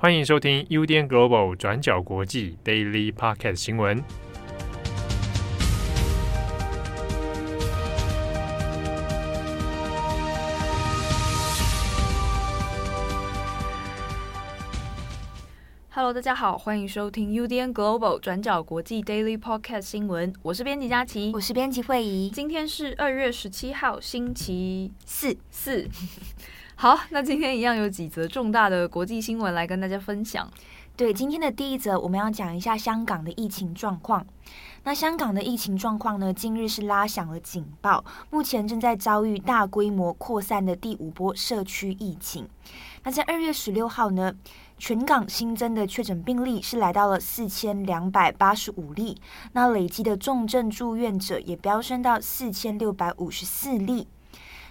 欢迎收听 UDN Global 转角国际 Daily Podcast 新闻。Hello，大家好，欢迎收听 UDN Global 转角国际 Daily Podcast 新闻。我是编辑佳琪，我是编辑惠仪。今天是二月十七号，星期四四。好，那今天一样有几则重大的国际新闻来跟大家分享。对，今天的第一则，我们要讲一下香港的疫情状况。那香港的疫情状况呢，近日是拉响了警报，目前正在遭遇大规模扩散的第五波社区疫情。那在二月十六号呢，全港新增的确诊病例是来到了四千两百八十五例，那累积的重症住院者也飙升到四千六百五十四例。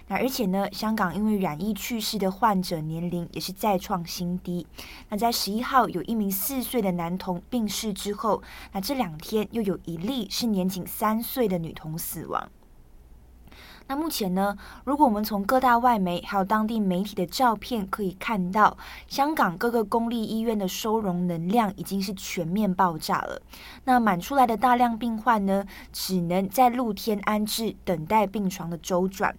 那而且呢，香港因为染疫去世的患者年龄也是再创新低。那在十一号有一名四岁的男童病逝之后，那这两天又有一例是年仅三岁的女童死亡。那目前呢，如果我们从各大外媒还有当地媒体的照片可以看到，香港各个公立医院的收容能量已经是全面爆炸了。那满出来的大量病患呢，只能在露天安置，等待病床的周转。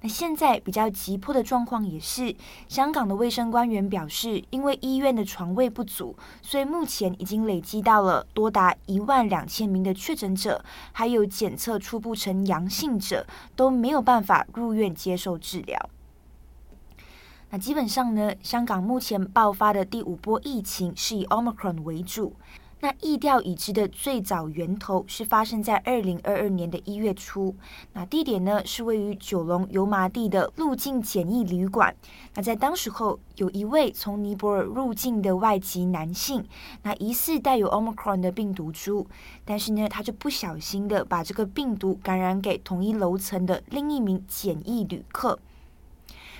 那现在比较急迫的状况也是，香港的卫生官员表示，因为医院的床位不足，所以目前已经累积到了多达一万两千名的确诊者，还有检测初步呈阳性者都没有办法入院接受治疗。那基本上呢，香港目前爆发的第五波疫情是以 Omicron 为主。那疫调已知的最早源头是发生在二零二二年的一月初，那地点呢是位于九龙油麻地的入境检疫旅馆。那在当时候，有一位从尼泊尔入境的外籍男性，那疑似带有 Omicron 的病毒株，但是呢，他就不小心的把这个病毒感染给同一楼层的另一名检疫旅客。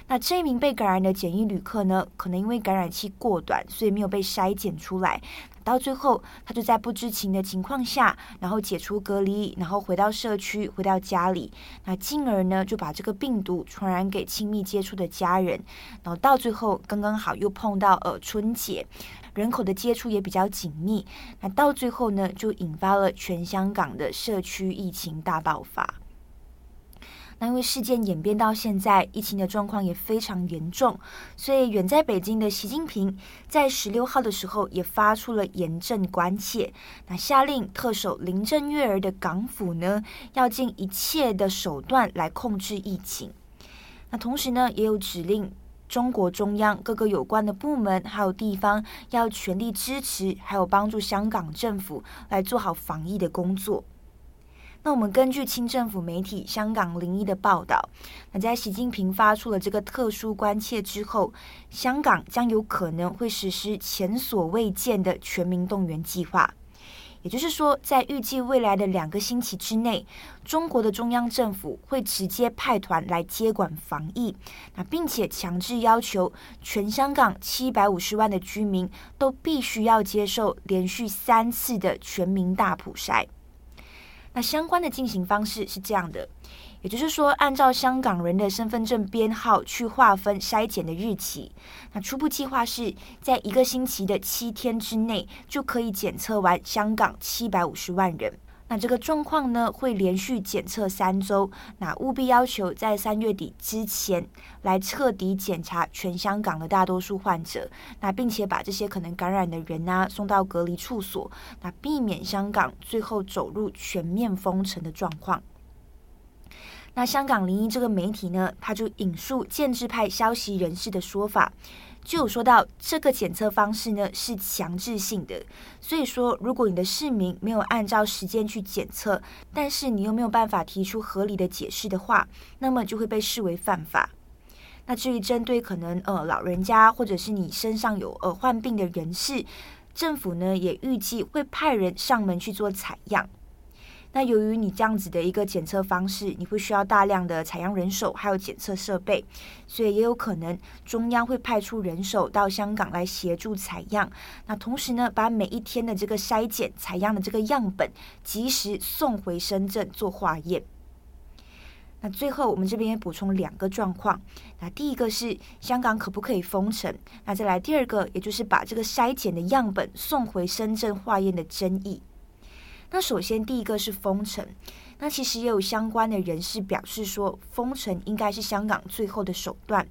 那这一名被感染的检疫旅客呢，可能因为感染期过短，所以没有被筛检出来。到最后，他就在不知情的情况下，然后解除隔离，然后回到社区，回到家里，那进而呢就把这个病毒传染给亲密接触的家人。然后到最后，刚刚好又碰到呃春节，人口的接触也比较紧密。那到最后呢，就引发了全香港的社区疫情大爆发。那因为事件演变到现在，疫情的状况也非常严重，所以远在北京的习近平在十六号的时候也发出了严正关切，那下令特首林郑月娥的港府呢，要尽一切的手段来控制疫情。那同时呢，也有指令中国中央各个有关的部门还有地方要全力支持，还有帮助香港政府来做好防疫的工作。那我们根据清政府媒体香港零一的报道，那在习近平发出了这个特殊关切之后，香港将有可能会实施前所未见的全民动员计划。也就是说，在预计未来的两个星期之内，中国的中央政府会直接派团来接管防疫，那并且强制要求全香港七百五十万的居民都必须要接受连续三次的全民大普筛。那相关的进行方式是这样的，也就是说，按照香港人的身份证编号去划分筛检的日期。那初步计划是在一个星期的七天之内就可以检测完香港七百五十万人。那这个状况呢，会连续检测三周，那务必要求在三月底之前来彻底检查全香港的大多数患者，那并且把这些可能感染的人啊送到隔离处所，那避免香港最后走入全面封城的状况。那香港零一这个媒体呢，他就引述建制派消息人士的说法。就有说到这个检测方式呢，是强制性的，所以说如果你的市民没有按照时间去检测，但是你又没有办法提出合理的解释的话，那么就会被视为犯法。那至于针对可能呃老人家或者是你身上有呃患病的人士，政府呢也预计会派人上门去做采样。那由于你这样子的一个检测方式，你会需要大量的采样人手，还有检测设备，所以也有可能中央会派出人手到香港来协助采样。那同时呢，把每一天的这个筛检采样的这个样本及时送回深圳做化验。那最后我们这边也补充两个状况。那第一个是香港可不可以封城？那再来第二个，也就是把这个筛检的样本送回深圳化验的争议。那首先第一个是封城。那其实也有相关的人士表示说，封城应该是香港最后的手段，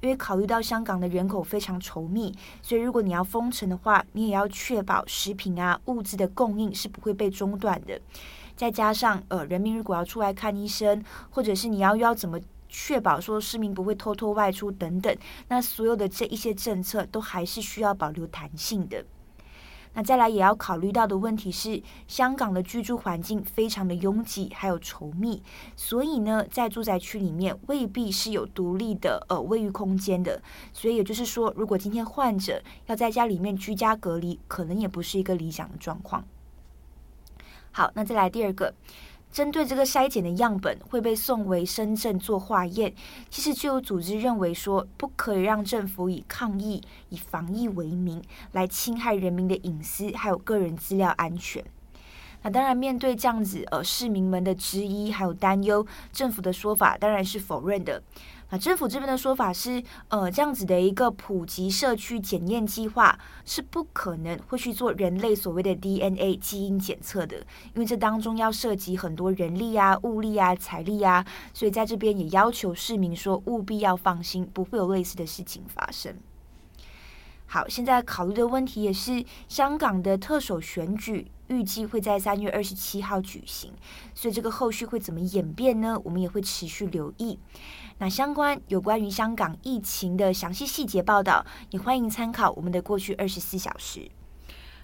因为考虑到香港的人口非常稠密，所以如果你要封城的话，你也要确保食品啊物资的供应是不会被中断的。再加上呃，人民如果要出来看医生，或者是你要要怎么确保说市民不会偷偷外出等等，那所有的这一些政策都还是需要保留弹性的。那再来也要考虑到的问题是，香港的居住环境非常的拥挤，还有稠密，所以呢，在住宅区里面未必是有独立的呃卫浴空间的，所以也就是说，如果今天患者要在家里面居家隔离，可能也不是一个理想的状况。好，那再来第二个。针对这个筛检的样本会被送回深圳做化验，其实就有组织认为说，不可以让政府以抗疫、以防疫为名来侵害人民的隐私还有个人资料安全。那当然，面对这样子呃市民们的质疑还有担忧，政府的说法当然是否认的。那政府这边的说法是，呃，这样子的一个普及社区检验计划是不可能会去做人类所谓的 DNA 基因检测的，因为这当中要涉及很多人力啊、物力啊、财力啊，所以在这边也要求市民说务必要放心，不会有类似的事情发生。好，现在考虑的问题也是香港的特首选举预计会在三月二十七号举行，所以这个后续会怎么演变呢？我们也会持续留意。那相关有关于香港疫情的详细细节报道，也欢迎参考我们的过去二十四小时。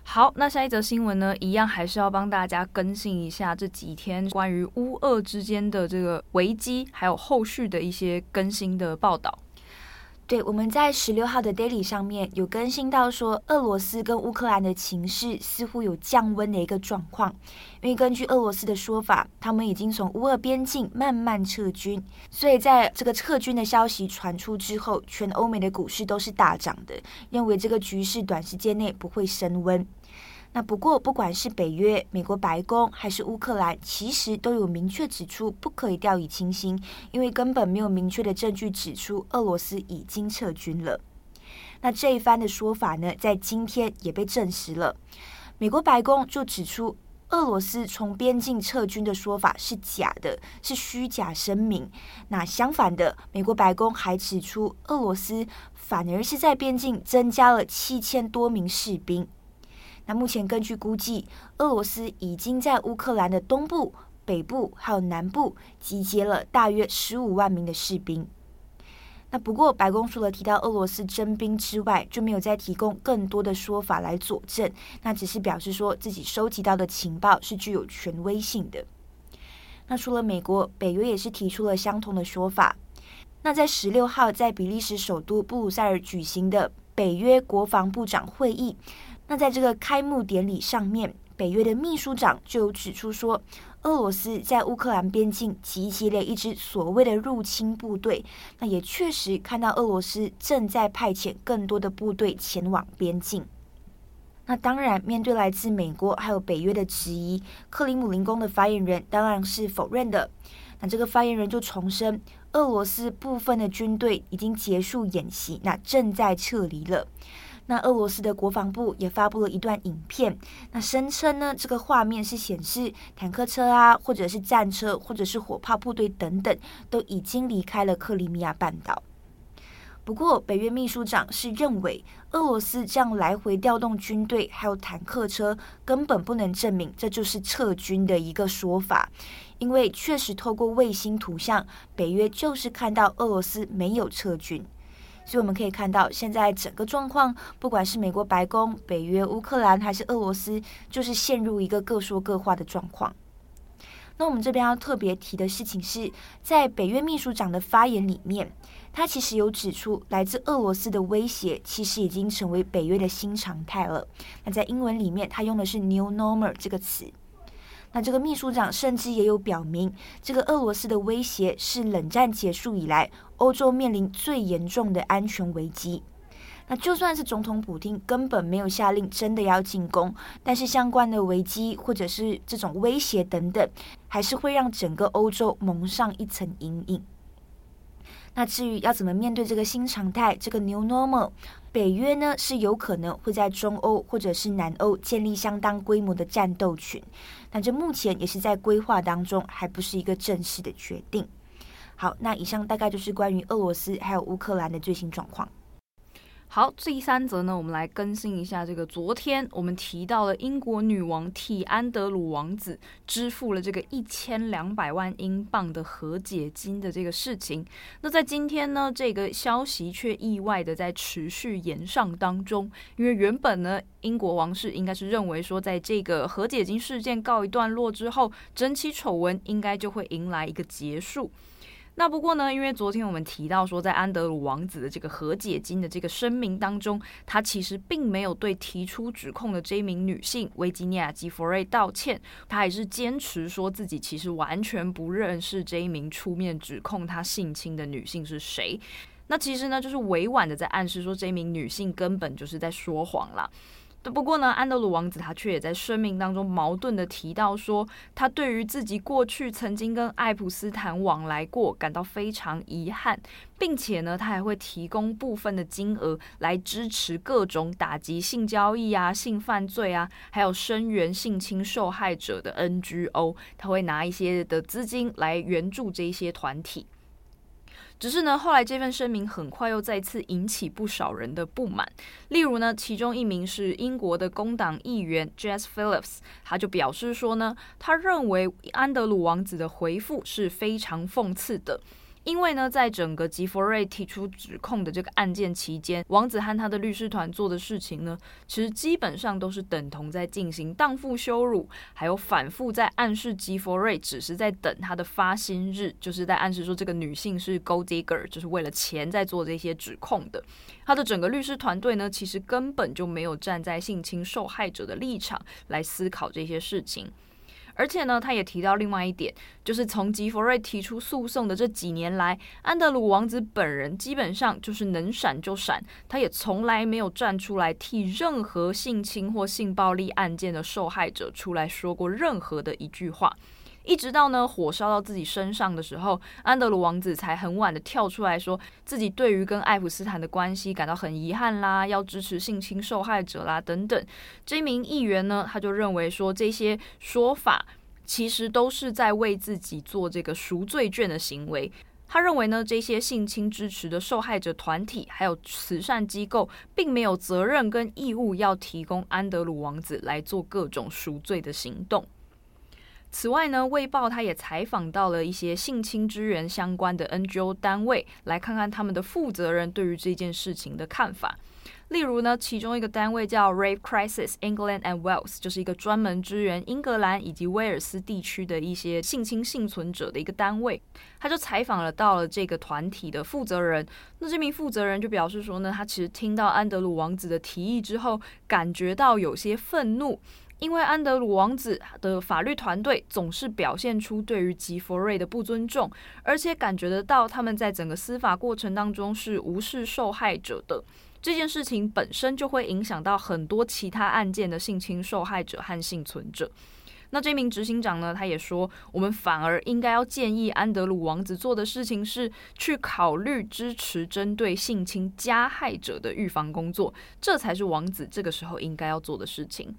好，那下一则新闻呢，一样还是要帮大家更新一下这几天关于乌俄之间的这个危机，还有后续的一些更新的报道。对，我们在十六号的 Daily 上面有更新到说，俄罗斯跟乌克兰的情势似乎有降温的一个状况。因为根据俄罗斯的说法，他们已经从乌俄边境慢慢撤军，所以在这个撤军的消息传出之后，全欧美的股市都是大涨的，认为这个局势短时间内不会升温。那不过，不管是北约、美国白宫还是乌克兰，其实都有明确指出不可以掉以轻心，因为根本没有明确的证据指出俄罗斯已经撤军了。那这一番的说法呢，在今天也被证实了。美国白宫就指出，俄罗斯从边境撤军的说法是假的，是虚假声明。那相反的，美国白宫还指出，俄罗斯反而是在边境增加了七千多名士兵。那目前根据估计，俄罗斯已经在乌克兰的东部、北部还有南部集结了大约十五万名的士兵。那不过白宫除了提到俄罗斯征兵之外，就没有再提供更多的说法来佐证。那只是表示说自己收集到的情报是具有权威性的。那除了美国，北约也是提出了相同的说法。那在十六号在比利时首都布鲁塞尔举行的北约国防部长会议。那在这个开幕典礼上面，北约的秘书长就指出说，俄罗斯在乌克兰边境集结了一支所谓的入侵部队。那也确实看到俄罗斯正在派遣更多的部队前往边境。那当然，面对来自美国还有北约的质疑，克里姆林宫的发言人当然是否认的。那这个发言人就重申，俄罗斯部分的军队已经结束演习，那正在撤离了。那俄罗斯的国防部也发布了一段影片，那声称呢，这个画面是显示坦克车啊，或者是战车，或者是火炮部队等等，都已经离开了克里米亚半岛。不过，北约秘书长是认为，俄罗斯这样来回调动军队还有坦克车，根本不能证明这就是撤军的一个说法，因为确实透过卫星图像，北约就是看到俄罗斯没有撤军。所以我们可以看到，现在整个状况，不管是美国白宫、北约、乌克兰还是俄罗斯，就是陷入一个各说各话的状况。那我们这边要特别提的事情是，在北约秘书长的发言里面，他其实有指出，来自俄罗斯的威胁其实已经成为北约的新常态了。那在英文里面，他用的是 “new normal” 这个词。那这个秘书长甚至也有表明，这个俄罗斯的威胁是冷战结束以来欧洲面临最严重的安全危机。那就算是总统普京根本没有下令真的要进攻，但是相关的危机或者是这种威胁等等，还是会让整个欧洲蒙上一层阴影。那至于要怎么面对这个新常态，这个 New Normal，北约呢是有可能会在中欧或者是南欧建立相当规模的战斗群，但这目前也是在规划当中，还不是一个正式的决定。好，那以上大概就是关于俄罗斯还有乌克兰的最新状况。好，第三则呢，我们来更新一下这个昨天我们提到了英国女王替安德鲁王子支付了这个一千两百万英镑的和解金的这个事情。那在今天呢，这个消息却意外的在持续延上当中，因为原本呢，英国王室应该是认为说，在这个和解金事件告一段落之后，整起丑闻应该就会迎来一个结束。那不过呢，因为昨天我们提到说，在安德鲁王子的这个和解金的这个声明当中，他其实并没有对提出指控的这名女性维吉尼亚·吉弗瑞道歉，他还是坚持说自己其实完全不认识这一名出面指控他性侵的女性是谁。那其实呢，就是委婉的在暗示说，这名女性根本就是在说谎啦。不过呢，安德鲁王子他却也在声明当中矛盾的提到说，他对于自己过去曾经跟爱普斯坦往来过感到非常遗憾，并且呢，他还会提供部分的金额来支持各种打击性交易啊、性犯罪啊，还有声援性侵受害者的 NGO，他会拿一些的资金来援助这些团体。只是呢，后来这份声明很快又再次引起不少人的不满。例如呢，其中一名是英国的工党议员 Jess Phillips，他就表示说呢，他认为安德鲁王子的回复是非常讽刺的。因为呢，在整个吉弗瑞提出指控的这个案件期间，王子和他的律师团做的事情呢，其实基本上都是等同在进行荡妇羞辱，还有反复在暗示吉弗瑞只是在等他的发薪日，就是在暗示说这个女性是 gold digger，就是为了钱在做这些指控的。他的整个律师团队呢，其实根本就没有站在性侵受害者的立场来思考这些事情。而且呢，他也提到另外一点，就是从吉弗瑞提出诉讼的这几年来，安德鲁王子本人基本上就是能闪就闪，他也从来没有站出来替任何性侵或性暴力案件的受害者出来说过任何的一句话。一直到呢火烧到自己身上的时候，安德鲁王子才很晚的跳出来说自己对于跟爱普斯坦的关系感到很遗憾啦，要支持性侵受害者啦等等。这名议员呢，他就认为说这些说法其实都是在为自己做这个赎罪券的行为。他认为呢，这些性侵支持的受害者团体还有慈善机构，并没有责任跟义务要提供安德鲁王子来做各种赎罪的行动。此外呢，《卫报》他也采访到了一些性侵支援相关的 NGO 单位，来看看他们的负责人对于这件事情的看法。例如呢，其中一个单位叫 Rape Crisis England and Wales，就是一个专门支援英格兰以及威尔斯地区的一些性侵幸存者的一个单位。他就采访了到了这个团体的负责人。那这名负责人就表示说呢，他其实听到安德鲁王子的提议之后，感觉到有些愤怒。因为安德鲁王子的法律团队总是表现出对于吉弗瑞的不尊重，而且感觉得到他们在整个司法过程当中是无视受害者的。这件事情本身就会影响到很多其他案件的性侵受害者和幸存者。那这名执行长呢，他也说，我们反而应该要建议安德鲁王子做的事情是去考虑支持针对性侵加害者的预防工作，这才是王子这个时候应该要做的事情。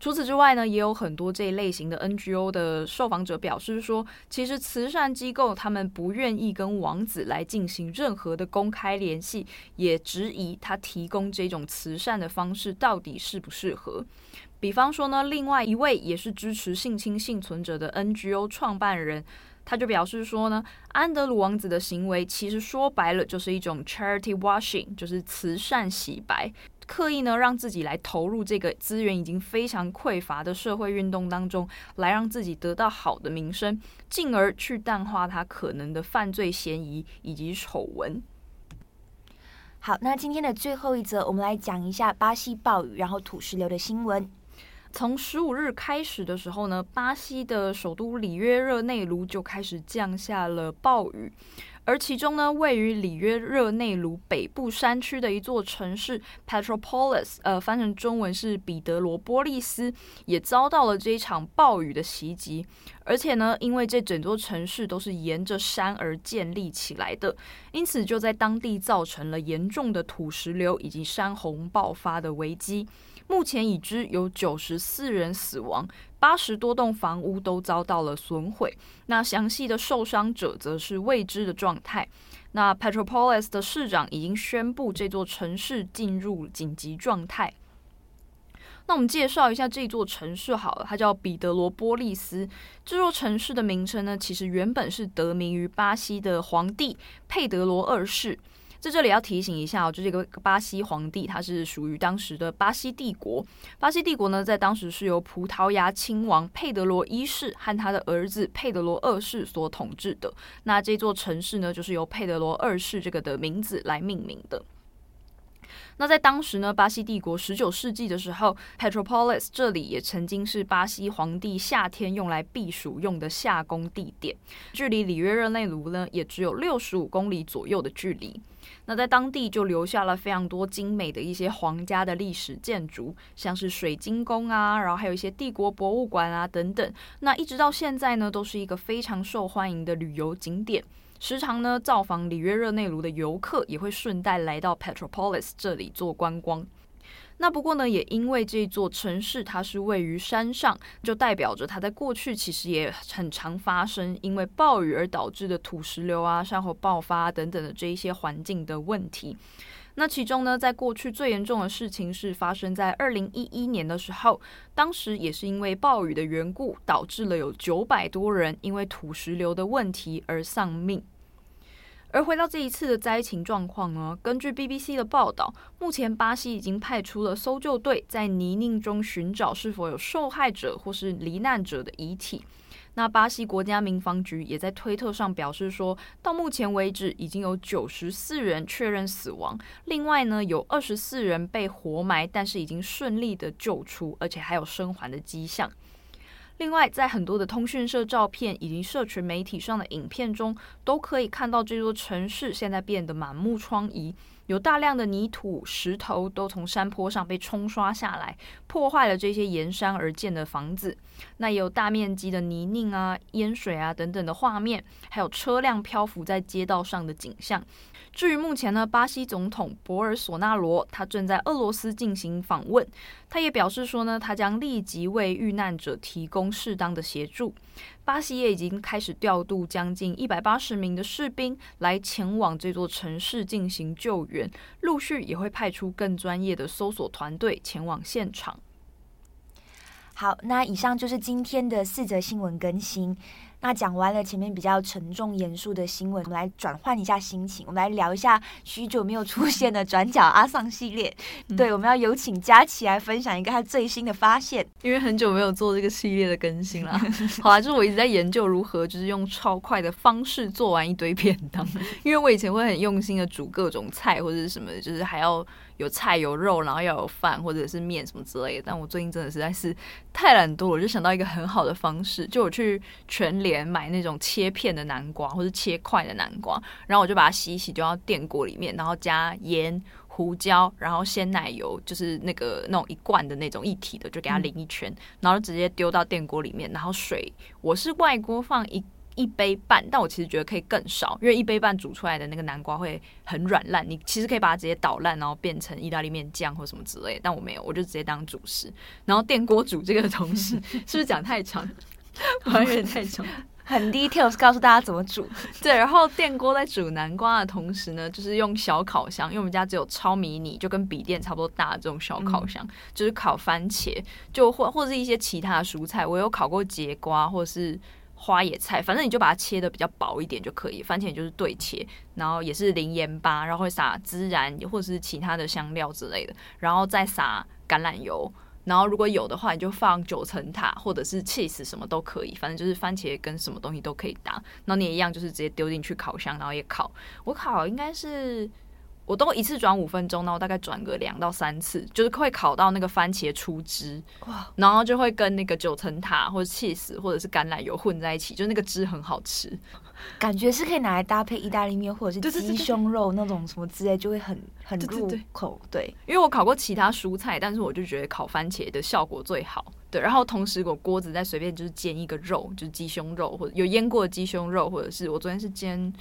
除此之外呢，也有很多这一类型的 NGO 的受访者表示说，其实慈善机构他们不愿意跟王子来进行任何的公开联系，也质疑他提供这种慈善的方式到底适不适合。比方说呢，另外一位也是支持性侵幸存者的 NGO 创办人，他就表示说呢，安德鲁王子的行为其实说白了就是一种 charity washing，就是慈善洗白。刻意呢，让自己来投入这个资源已经非常匮乏的社会运动当中，来让自己得到好的名声，进而去淡化他可能的犯罪嫌疑以及丑闻。好，那今天的最后一则，我们来讲一下巴西暴雨然后土石流的新闻。从十五日开始的时候呢，巴西的首都里约热内卢就开始降下了暴雨。而其中呢，位于里约热内卢北部山区的一座城市 Petropolis，呃，翻成中文是彼得罗波利斯，也遭到了这一场暴雨的袭击。而且呢，因为这整座城市都是沿着山而建立起来的，因此就在当地造成了严重的土石流以及山洪爆发的危机。目前已知有九十四人死亡，八十多栋房屋都遭到了损毁。那详细的受伤者则是未知的状态。那 Petropolis 的市长已经宣布这座城市进入紧急状态。那我们介绍一下这座城市好了，它叫彼得罗波利斯。这座城市的名称呢，其实原本是得名于巴西的皇帝佩德罗二世。在这里要提醒一下哦，就这个巴西皇帝，他是属于当时的巴西帝国。巴西帝国呢，在当时是由葡萄牙亲王佩德罗一世和他的儿子佩德罗二世所统治的。那这座城市呢，就是由佩德罗二世这个的名字来命名的。那在当时呢，巴西帝国十九世纪的时候，Petropolis 这里也曾经是巴西皇帝夏天用来避暑用的夏宫地点，距离里约热内卢呢，也只有六十五公里左右的距离。那在当地就留下了非常多精美的一些皇家的历史建筑，像是水晶宫啊，然后还有一些帝国博物馆啊等等。那一直到现在呢，都是一个非常受欢迎的旅游景点。时常呢，造访里约热内卢的游客也会顺带来到 Petropolis 这里做观光。那不过呢，也因为这座城市它是位于山上，就代表着它在过去其实也很常发生因为暴雨而导致的土石流啊、山火爆发等等的这一些环境的问题。那其中呢，在过去最严重的事情是发生在二零一一年的时候，当时也是因为暴雨的缘故，导致了有九百多人因为土石流的问题而丧命。而回到这一次的灾情状况呢，根据 BBC 的报道，目前巴西已经派出了搜救队在泥泞中寻找是否有受害者或是罹难者的遗体。那巴西国家民防局也在推特上表示说，到目前为止已经有九十四人确认死亡，另外呢有二十四人被活埋，但是已经顺利的救出，而且还有生还的迹象。另外，在很多的通讯社照片以及社群媒体上的影片中，都可以看到这座城市现在变得满目疮痍，有大量的泥土、石头都从山坡上被冲刷下来，破坏了这些沿山而建的房子。那也有大面积的泥泞啊、淹水啊等等的画面，还有车辆漂浮在街道上的景象。至于目前呢，巴西总统博尔索纳罗他正在俄罗斯进行访问，他也表示说呢，他将立即为遇难者提供适当的协助。巴西也已经开始调度将近一百八十名的士兵来前往这座城市进行救援，陆续也会派出更专业的搜索团队前往现场。好，那以上就是今天的四则新闻更新。那讲完了前面比较沉重严肃的新闻，我们来转换一下心情，我们来聊一下许久没有出现的转角阿桑系列。对，我们要有请佳琪来分享一个他最新的发现，因为很久没有做这个系列的更新了。好啊，就是我一直在研究如何就是用超快的方式做完一堆 便当，因为我以前会很用心的煮各种菜或者是什么，就是还要。有菜有肉，然后要有饭或者是面什么之类的。但我最近真的实在是太懒惰了，我就想到一个很好的方式，就我去全联买那种切片的南瓜或者切块的南瓜，然后我就把它洗一洗丢到电锅里面，然后加盐、胡椒，然后鲜奶油，就是那个那种一罐的那种一体的，就给它淋一圈，嗯、然后直接丢到电锅里面，然后水我是外锅放一。一杯半，但我其实觉得可以更少，因为一杯半煮出来的那个南瓜会很软烂。你其实可以把它直接捣烂，然后变成意大利面酱或什么之类的。但我没有，我就直接当主食。然后电锅煮这个东西，是不是讲太长？还有点太长，很 details 告诉大家怎么煮。对，然后电锅在煮南瓜的同时呢，就是用小烤箱，因为我们家只有超迷你，就跟笔电差不多大的这种小烤箱，嗯、就是烤番茄，就或或者是一些其他的蔬菜。我有烤过节瓜，或者是。花野菜，反正你就把它切得比较薄一点就可以。番茄就是对切，然后也是淋盐巴，然后会撒孜然或者是其他的香料之类的，然后再撒橄榄油，然后如果有的话，你就放九层塔或者是 cheese 什么都可以，反正就是番茄跟什么东西都可以搭。然后你也一样就是直接丢进去烤箱，然后也烤。我烤应该是我都一次转五分钟，那我大概转个两到三次，就是会烤到那个番茄出汁，哇，然后就会跟那个九层塔或者 cheese 或者是橄榄油混在一起，就那个汁很好吃，感觉是可以拿来搭配意大利面或者是鸡胸肉那种什么之类，就会很很入口。对，对，因为我烤过其他蔬菜，但是我就觉得烤番茄的效果最好。对，然后同时我锅子再随便就是煎一个肉，就是鸡胸肉或者有腌过的鸡胸肉，或者是我昨天是煎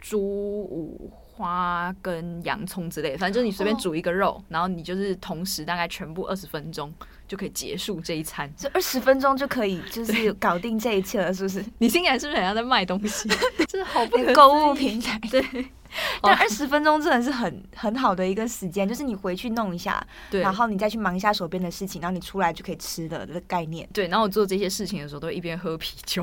猪五花跟洋葱之类的，反正就是你随便煮一个肉，哦，然后你就是同时大概全部二十分钟就可以结束这一餐，这二十分钟就可以就是搞定这一切了，是不是？你现在是不是好像在卖东西？这是好不购物平台，对。但二十分钟真的是很很好的一个时间，就是你回去弄一下，对，然后你再去忙一下手边的事情，然后你出来就可以吃的的概念。对，然后我做这些事情的时候，都一边喝啤酒，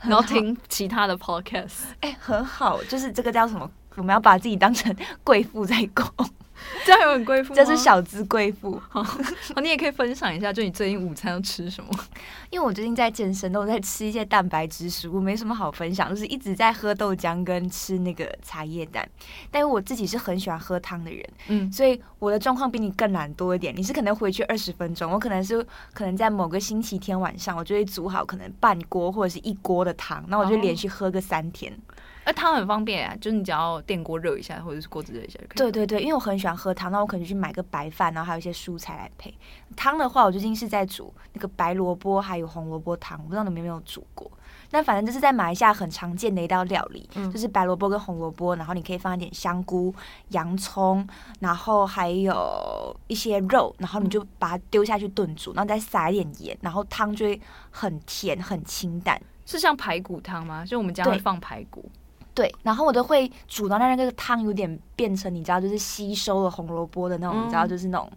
然后听其他的 podcast。哎、欸，很好，就是这个叫什么？我们要把自己当成 贵妇在供，这样有很贵妇，这是小资贵妇。好，你也可以分享一下，就你最近午餐要吃什么？因为我最近在健身，都在吃一些蛋白质食物，没什么好分享，就是一直在喝豆浆跟吃那个茶叶蛋。但是我自己是很喜欢喝汤的人，嗯，所以我的状况比你更懒多一点。你是可能回去二十分钟，我可能是可能在某个星期天晚上，我就会煮好可能半锅或者是一锅的汤，那我就连续喝个三天。哦而汤很方便啊，就是你只要电锅热一下，或者是锅子热一下就可以。对对对，因为我很喜欢喝汤，那我可能去买个白饭，然后还有一些蔬菜来配。汤的话，我最近是在煮那个白萝卜还有红萝卜汤，我不知道你们有没有煮过。那反正就是在马来西亚很常见的一道料理，嗯、就是白萝卜跟红萝卜，然后你可以放一点香菇、洋葱，然后还有一些肉，然后你就把它丢下去炖煮，然后再撒一点盐，然后汤就会很甜很清淡，是像排骨汤吗？就我们家会放排骨。对，然后我都会煮到那个汤有点变成你知道，就是吸收了红萝卜的那种，嗯、你知道，就是那种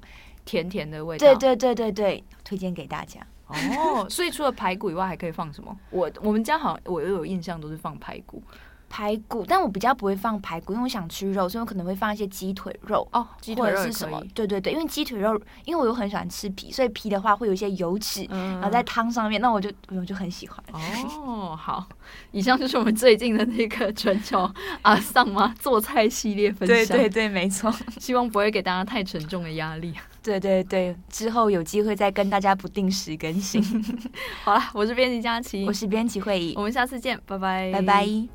甜甜的味道。对对对对对，推荐给大家。哦，所以除了排骨以外，还可以放什么？我我们家好像我又有印象都是放排骨。排骨，但我比较不会放排骨，因为我想吃肉，所以我可能会放一些鸡腿肉哦，鸡腿肉是什么？对对对，因为鸡腿肉，因为我又很喜欢吃皮，所以皮的话会有一些油脂，嗯、然后在汤上面，那我就我就很喜欢。哦，好，以上就是我们最近的那个全球 阿桑妈做菜系列分享，对对对，没错，希望不会给大家太沉重的压力。对对对，之后有机会再跟大家不定时更新。好了，我是编辑佳琪，我是编辑会议，我们下次见，拜拜，拜拜。